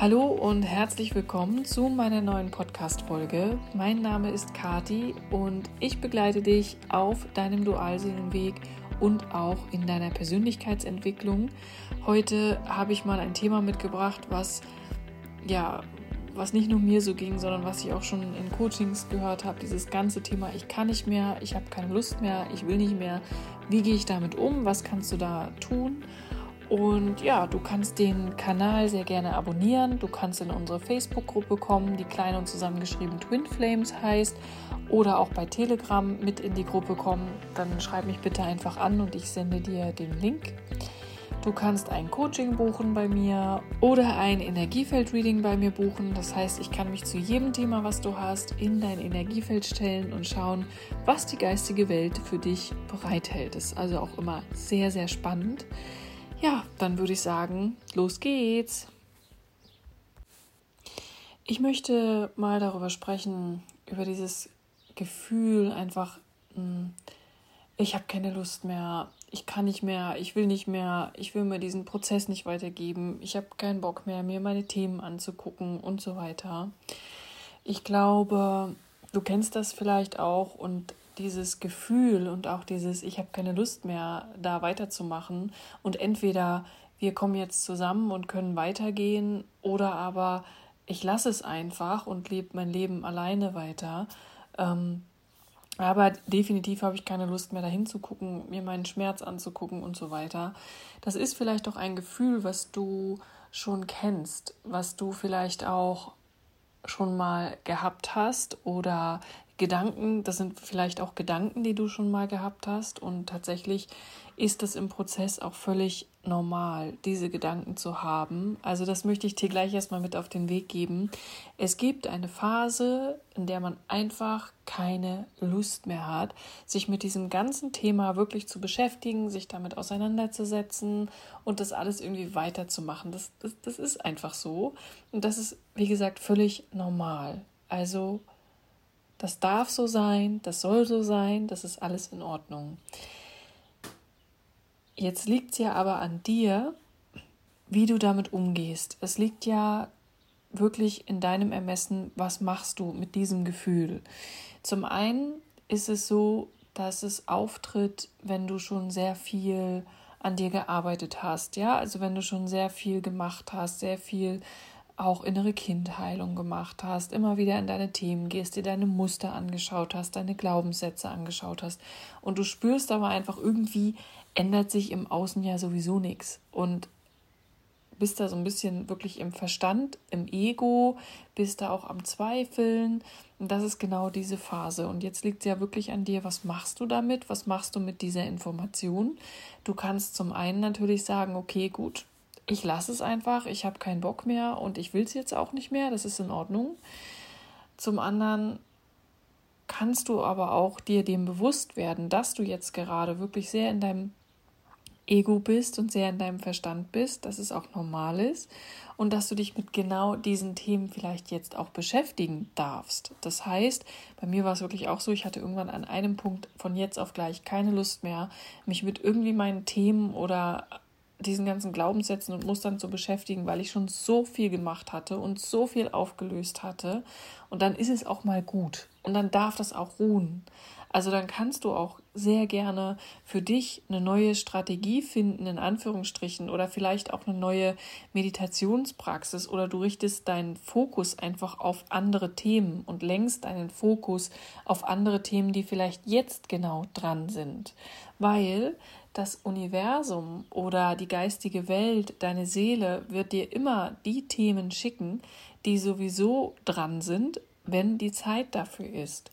Hallo und herzlich willkommen zu meiner neuen Podcast-Folge. Mein Name ist Kati und ich begleite dich auf deinem Dualseelenweg und auch in deiner Persönlichkeitsentwicklung. Heute habe ich mal ein Thema mitgebracht, was ja, was nicht nur mir so ging, sondern was ich auch schon in Coachings gehört habe, dieses ganze Thema, ich kann nicht mehr, ich habe keine Lust mehr, ich will nicht mehr. Wie gehe ich damit um? Was kannst du da tun? Und ja, du kannst den Kanal sehr gerne abonnieren. Du kannst in unsere Facebook-Gruppe kommen, die klein und zusammengeschrieben Twin Flames heißt. Oder auch bei Telegram mit in die Gruppe kommen. Dann schreib mich bitte einfach an und ich sende dir den Link. Du kannst ein Coaching buchen bei mir oder ein Energiefeld-Reading bei mir buchen. Das heißt, ich kann mich zu jedem Thema, was du hast, in dein Energiefeld stellen und schauen, was die geistige Welt für dich bereithält. Das ist also auch immer sehr, sehr spannend. Ja, dann würde ich sagen, los geht's. Ich möchte mal darüber sprechen, über dieses Gefühl einfach, hm, ich habe keine Lust mehr, ich kann nicht mehr, ich will nicht mehr, ich will mir diesen Prozess nicht weitergeben, ich habe keinen Bock mehr, mir meine Themen anzugucken und so weiter. Ich glaube, du kennst das vielleicht auch und dieses Gefühl und auch dieses, ich habe keine Lust mehr, da weiterzumachen. Und entweder wir kommen jetzt zusammen und können weitergehen oder aber ich lasse es einfach und lebe mein Leben alleine weiter. Ähm, aber definitiv habe ich keine Lust mehr dahin zu gucken, mir meinen Schmerz anzugucken und so weiter. Das ist vielleicht auch ein Gefühl, was du schon kennst, was du vielleicht auch schon mal gehabt hast oder Gedanken, das sind vielleicht auch Gedanken, die du schon mal gehabt hast und tatsächlich ist das im Prozess auch völlig normal, diese Gedanken zu haben. Also das möchte ich dir gleich erstmal mit auf den Weg geben. Es gibt eine Phase, in der man einfach keine Lust mehr hat, sich mit diesem ganzen Thema wirklich zu beschäftigen, sich damit auseinanderzusetzen und das alles irgendwie weiterzumachen. Das, das, das ist einfach so. Und das ist, wie gesagt, völlig normal. Also das darf so sein, das soll so sein, das ist alles in Ordnung. Jetzt liegt es ja aber an dir, wie du damit umgehst. Es liegt ja wirklich in deinem Ermessen, was machst du mit diesem Gefühl. Zum einen ist es so, dass es auftritt, wenn du schon sehr viel an dir gearbeitet hast, ja, also wenn du schon sehr viel gemacht hast, sehr viel auch innere Kindheilung gemacht hast, immer wieder in deine Themen gehst, dir deine Muster angeschaut hast, deine Glaubenssätze angeschaut hast. Und du spürst aber einfach irgendwie ändert sich im Außen ja sowieso nichts und bist da so ein bisschen wirklich im Verstand, im Ego, bist da auch am Zweifeln. Und das ist genau diese Phase. Und jetzt liegt es ja wirklich an dir, was machst du damit, was machst du mit dieser Information? Du kannst zum einen natürlich sagen, okay, gut, ich lasse es einfach, ich habe keinen Bock mehr und ich will es jetzt auch nicht mehr, das ist in Ordnung. Zum anderen kannst du aber auch dir dem bewusst werden, dass du jetzt gerade wirklich sehr in deinem Ego bist und sehr in deinem Verstand bist, dass es auch normal ist und dass du dich mit genau diesen Themen vielleicht jetzt auch beschäftigen darfst. Das heißt, bei mir war es wirklich auch so, ich hatte irgendwann an einem Punkt von jetzt auf gleich keine Lust mehr, mich mit irgendwie meinen Themen oder diesen ganzen Glaubenssätzen und Mustern zu beschäftigen, weil ich schon so viel gemacht hatte und so viel aufgelöst hatte. Und dann ist es auch mal gut. Und dann darf das auch ruhen. Also dann kannst du auch sehr gerne für dich eine neue Strategie finden, in Anführungsstrichen, oder vielleicht auch eine neue Meditationspraxis, oder du richtest deinen Fokus einfach auf andere Themen und lenkst deinen Fokus auf andere Themen, die vielleicht jetzt genau dran sind. Weil das Universum oder die geistige Welt, deine Seele wird dir immer die Themen schicken, die sowieso dran sind, wenn die Zeit dafür ist.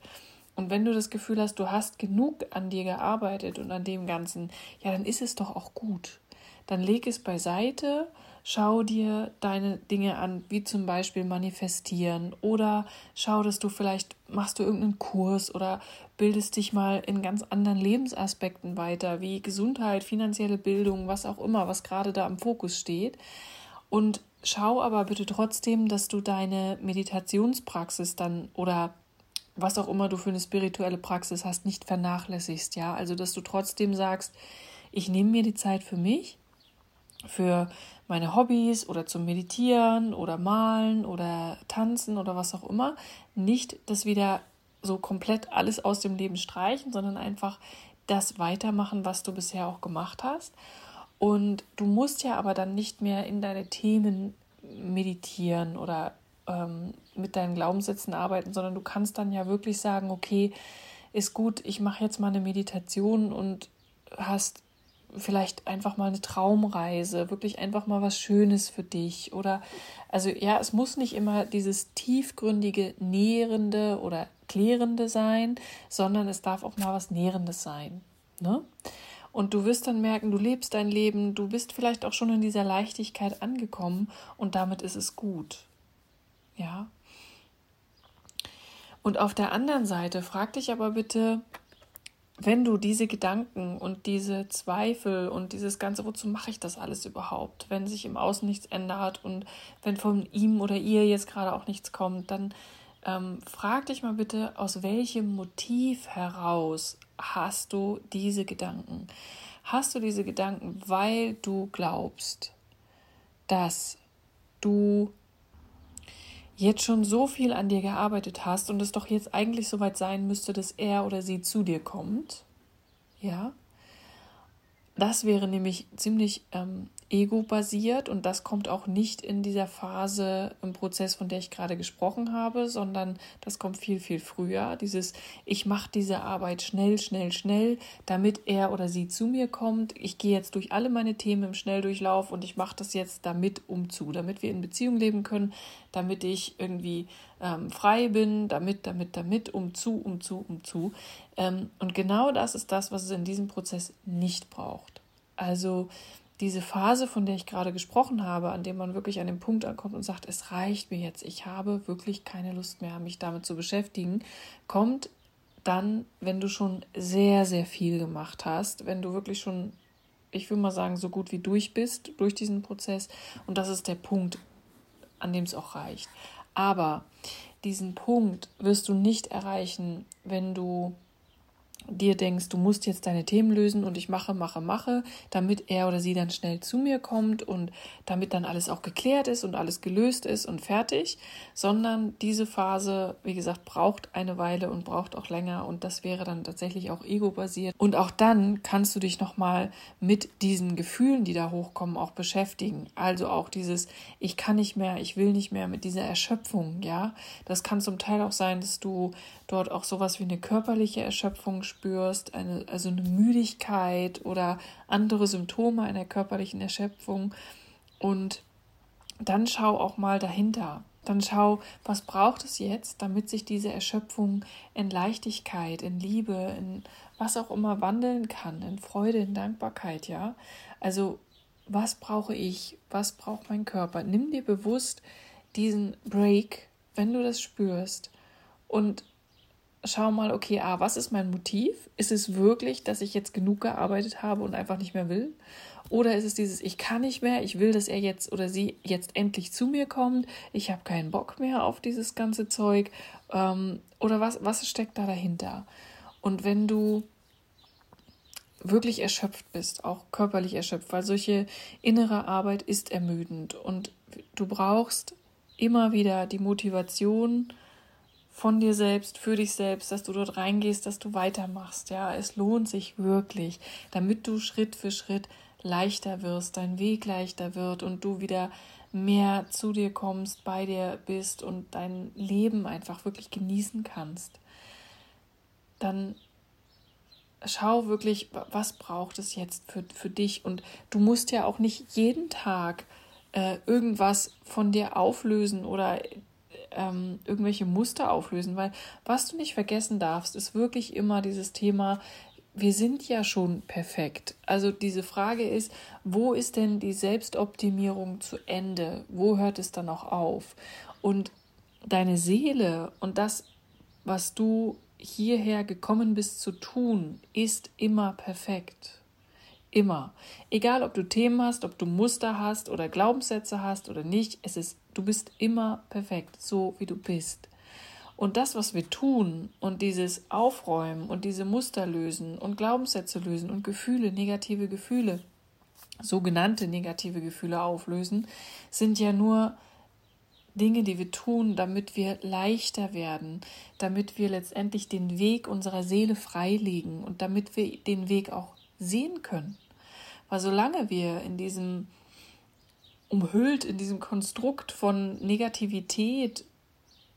Und wenn du das Gefühl hast, du hast genug an dir gearbeitet und an dem Ganzen, ja, dann ist es doch auch gut. Dann leg es beiseite Schau dir deine Dinge an, wie zum Beispiel manifestieren oder schau, dass du vielleicht machst du irgendeinen Kurs oder bildest dich mal in ganz anderen Lebensaspekten weiter, wie Gesundheit, finanzielle Bildung, was auch immer, was gerade da im Fokus steht. Und schau aber bitte trotzdem, dass du deine Meditationspraxis dann oder was auch immer du für eine spirituelle Praxis hast, nicht vernachlässigst, ja? Also, dass du trotzdem sagst, ich nehme mir die Zeit für mich für meine Hobbys oder zum Meditieren oder malen oder tanzen oder was auch immer, nicht das wieder so komplett alles aus dem Leben streichen, sondern einfach das weitermachen, was du bisher auch gemacht hast. Und du musst ja aber dann nicht mehr in deine Themen meditieren oder ähm, mit deinen Glaubenssätzen arbeiten, sondern du kannst dann ja wirklich sagen, okay, ist gut, ich mache jetzt mal eine Meditation und hast vielleicht einfach mal eine Traumreise, wirklich einfach mal was Schönes für dich oder also ja, es muss nicht immer dieses tiefgründige, nährende oder klärende sein, sondern es darf auch mal was nährendes sein, ne? Und du wirst dann merken, du lebst dein Leben, du bist vielleicht auch schon in dieser Leichtigkeit angekommen und damit ist es gut. Ja. Und auf der anderen Seite frag dich aber bitte, wenn du diese Gedanken und diese Zweifel und dieses ganze, wozu mache ich das alles überhaupt, wenn sich im Außen nichts ändert und wenn von ihm oder ihr jetzt gerade auch nichts kommt, dann ähm, frag dich mal bitte, aus welchem Motiv heraus hast du diese Gedanken? Hast du diese Gedanken, weil du glaubst, dass du jetzt schon so viel an dir gearbeitet hast und es doch jetzt eigentlich soweit sein müsste, dass er oder sie zu dir kommt, ja, das wäre nämlich ziemlich ähm, ego-basiert und das kommt auch nicht in dieser Phase im Prozess, von der ich gerade gesprochen habe, sondern das kommt viel, viel früher. Dieses, ich mache diese Arbeit schnell, schnell, schnell, damit er oder sie zu mir kommt. Ich gehe jetzt durch alle meine Themen im Schnelldurchlauf und ich mache das jetzt damit umzu, damit wir in Beziehung leben können, damit ich irgendwie ähm, frei bin, damit, damit, damit, umzu, umzu, umzu. Ähm, und genau das ist das, was es in diesem Prozess nicht braucht. Also diese Phase, von der ich gerade gesprochen habe, an dem man wirklich an den Punkt ankommt und sagt, es reicht mir jetzt, ich habe wirklich keine Lust mehr, mich damit zu beschäftigen, kommt dann, wenn du schon sehr, sehr viel gemacht hast, wenn du wirklich schon, ich will mal sagen, so gut wie durch bist durch diesen Prozess. Und das ist der Punkt, an dem es auch reicht. Aber diesen Punkt wirst du nicht erreichen, wenn du dir denkst, du musst jetzt deine Themen lösen und ich mache, mache, mache, damit er oder sie dann schnell zu mir kommt und damit dann alles auch geklärt ist und alles gelöst ist und fertig, sondern diese Phase, wie gesagt, braucht eine Weile und braucht auch länger und das wäre dann tatsächlich auch ego-basiert. Und auch dann kannst du dich nochmal mit diesen Gefühlen, die da hochkommen, auch beschäftigen. Also auch dieses, ich kann nicht mehr, ich will nicht mehr mit dieser Erschöpfung, ja. Das kann zum Teil auch sein, dass du dort auch sowas wie eine körperliche Erschöpfung spürst, eine, also eine Müdigkeit oder andere Symptome einer körperlichen Erschöpfung. Und dann schau auch mal dahinter. Dann schau, was braucht es jetzt, damit sich diese Erschöpfung in Leichtigkeit, in Liebe, in was auch immer wandeln kann, in Freude, in Dankbarkeit, ja? Also, was brauche ich? Was braucht mein Körper? Nimm dir bewusst diesen Break, wenn du das spürst und schau mal, okay, ah, was ist mein Motiv? Ist es wirklich, dass ich jetzt genug gearbeitet habe und einfach nicht mehr will? Oder ist es dieses, ich kann nicht mehr, ich will, dass er jetzt oder sie jetzt endlich zu mir kommt, ich habe keinen Bock mehr auf dieses ganze Zeug? Ähm, oder was, was steckt da dahinter? Und wenn du wirklich erschöpft bist, auch körperlich erschöpft, weil solche innere Arbeit ist ermüdend und du brauchst immer wieder die Motivation, von dir selbst, für dich selbst, dass du dort reingehst, dass du weitermachst. Ja, es lohnt sich wirklich, damit du Schritt für Schritt leichter wirst, dein Weg leichter wird und du wieder mehr zu dir kommst, bei dir bist und dein Leben einfach wirklich genießen kannst. Dann schau wirklich, was braucht es jetzt für, für dich. Und du musst ja auch nicht jeden Tag äh, irgendwas von dir auflösen oder ähm, irgendwelche Muster auflösen, weil was du nicht vergessen darfst, ist wirklich immer dieses Thema, wir sind ja schon perfekt. Also diese Frage ist, wo ist denn die Selbstoptimierung zu Ende? Wo hört es dann auch auf? Und deine Seele und das, was du hierher gekommen bist zu tun, ist immer perfekt. Immer. Egal, ob du Themen hast, ob du Muster hast oder Glaubenssätze hast oder nicht, es ist, du bist immer perfekt, so wie du bist. Und das, was wir tun und dieses Aufräumen und diese Muster lösen und Glaubenssätze lösen und Gefühle, negative Gefühle, sogenannte negative Gefühle auflösen, sind ja nur Dinge, die wir tun, damit wir leichter werden, damit wir letztendlich den Weg unserer Seele freilegen und damit wir den Weg auch sehen können. Weil solange wir in diesem umhüllt in diesem Konstrukt von Negativität,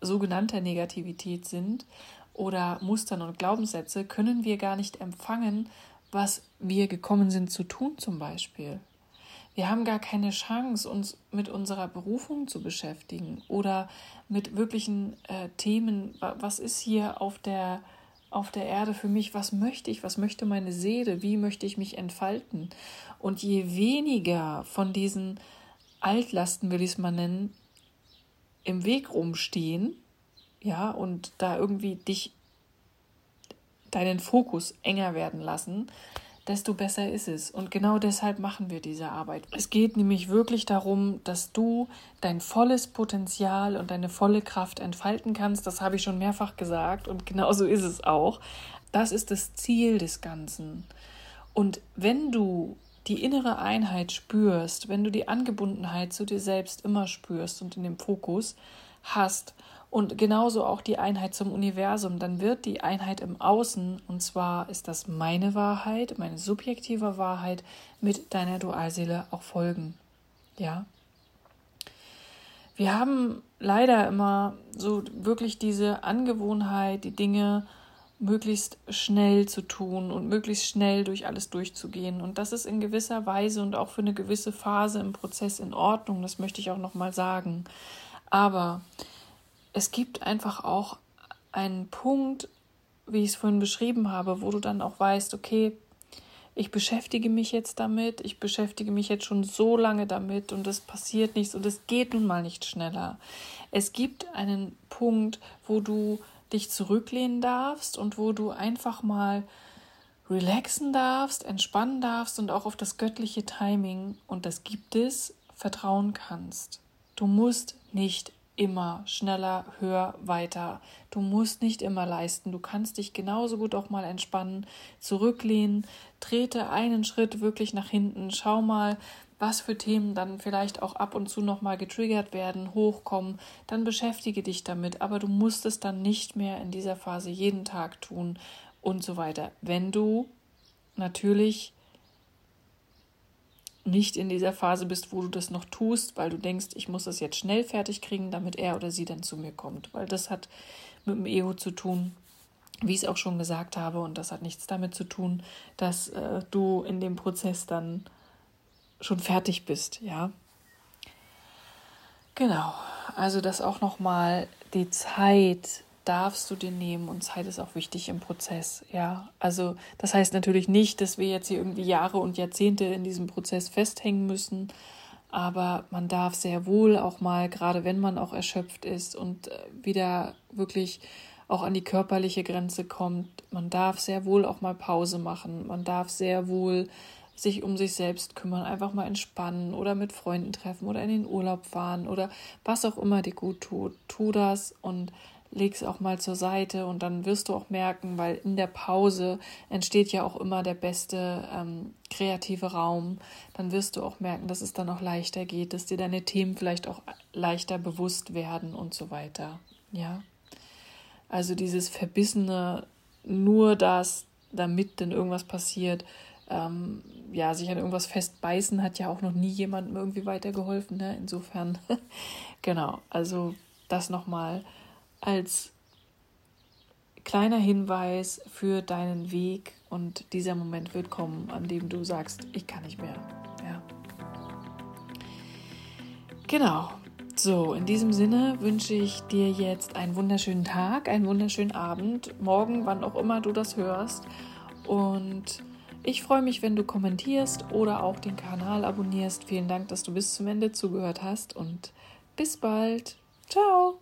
sogenannter Negativität sind oder Mustern und Glaubenssätze, können wir gar nicht empfangen, was wir gekommen sind zu tun zum Beispiel. Wir haben gar keine Chance, uns mit unserer Berufung zu beschäftigen oder mit wirklichen äh, Themen, was ist hier auf der, auf der Erde für mich, was möchte ich, was möchte meine Seele, wie möchte ich mich entfalten. Und je weniger von diesen Altlasten, will ich es mal nennen, im Weg rumstehen, ja, und da irgendwie dich deinen Fokus enger werden lassen, desto besser ist es. Und genau deshalb machen wir diese Arbeit. Es geht nämlich wirklich darum, dass du dein volles Potenzial und deine volle Kraft entfalten kannst. Das habe ich schon mehrfach gesagt und genau so ist es auch. Das ist das Ziel des Ganzen. Und wenn du die innere Einheit spürst, wenn du die Angebundenheit zu dir selbst immer spürst und in dem Fokus hast und genauso auch die Einheit zum Universum, dann wird die Einheit im Außen, und zwar ist das meine Wahrheit, meine subjektive Wahrheit, mit deiner Dualseele auch folgen. Ja. Wir haben leider immer so wirklich diese Angewohnheit, die Dinge möglichst schnell zu tun und möglichst schnell durch alles durchzugehen. Und das ist in gewisser Weise und auch für eine gewisse Phase im Prozess in Ordnung, das möchte ich auch nochmal sagen. Aber es gibt einfach auch einen Punkt, wie ich es vorhin beschrieben habe, wo du dann auch weißt, okay, ich beschäftige mich jetzt damit, ich beschäftige mich jetzt schon so lange damit und es passiert nichts und es geht nun mal nicht schneller. Es gibt einen Punkt, wo du dich zurücklehnen darfst und wo du einfach mal relaxen darfst, entspannen darfst und auch auf das göttliche Timing, und das gibt es, vertrauen kannst. Du musst nicht immer schneller, höher, weiter. Du musst nicht immer leisten. Du kannst dich genauso gut auch mal entspannen, zurücklehnen, trete einen Schritt wirklich nach hinten, schau mal, was für Themen dann vielleicht auch ab und zu nochmal getriggert werden, hochkommen, dann beschäftige dich damit, aber du musst es dann nicht mehr in dieser Phase jeden Tag tun und so weiter. Wenn du natürlich nicht in dieser Phase bist, wo du das noch tust, weil du denkst, ich muss das jetzt schnell fertig kriegen, damit er oder sie dann zu mir kommt, weil das hat mit dem Ego zu tun, wie ich es auch schon gesagt habe, und das hat nichts damit zu tun, dass äh, du in dem Prozess dann schon fertig bist, ja. Genau, also das auch nochmal, die Zeit darfst du dir nehmen und Zeit ist auch wichtig im Prozess, ja. Also das heißt natürlich nicht, dass wir jetzt hier irgendwie Jahre und Jahrzehnte in diesem Prozess festhängen müssen, aber man darf sehr wohl auch mal, gerade wenn man auch erschöpft ist und äh, wieder wirklich auch an die körperliche Grenze kommt, man darf sehr wohl auch mal Pause machen, man darf sehr wohl sich um sich selbst kümmern, einfach mal entspannen oder mit Freunden treffen oder in den Urlaub fahren oder was auch immer dir gut tut. Tu das und leg es auch mal zur Seite und dann wirst du auch merken, weil in der Pause entsteht ja auch immer der beste ähm, kreative Raum. Dann wirst du auch merken, dass es dann auch leichter geht, dass dir deine Themen vielleicht auch leichter bewusst werden und so weiter. Ja. Also dieses verbissene, nur das, damit denn irgendwas passiert, ähm, ja, sich an irgendwas festbeißen hat ja auch noch nie jemandem irgendwie weitergeholfen. Ne? Insofern, genau, also das nochmal als kleiner Hinweis für deinen Weg und dieser Moment wird kommen, an dem du sagst, ich kann nicht mehr. Ja. Genau. So, in diesem Sinne wünsche ich dir jetzt einen wunderschönen Tag, einen wunderschönen Abend, morgen, wann auch immer du das hörst. Und ich freue mich, wenn du kommentierst oder auch den Kanal abonnierst. Vielen Dank, dass du bis zum Ende zugehört hast und bis bald. Ciao.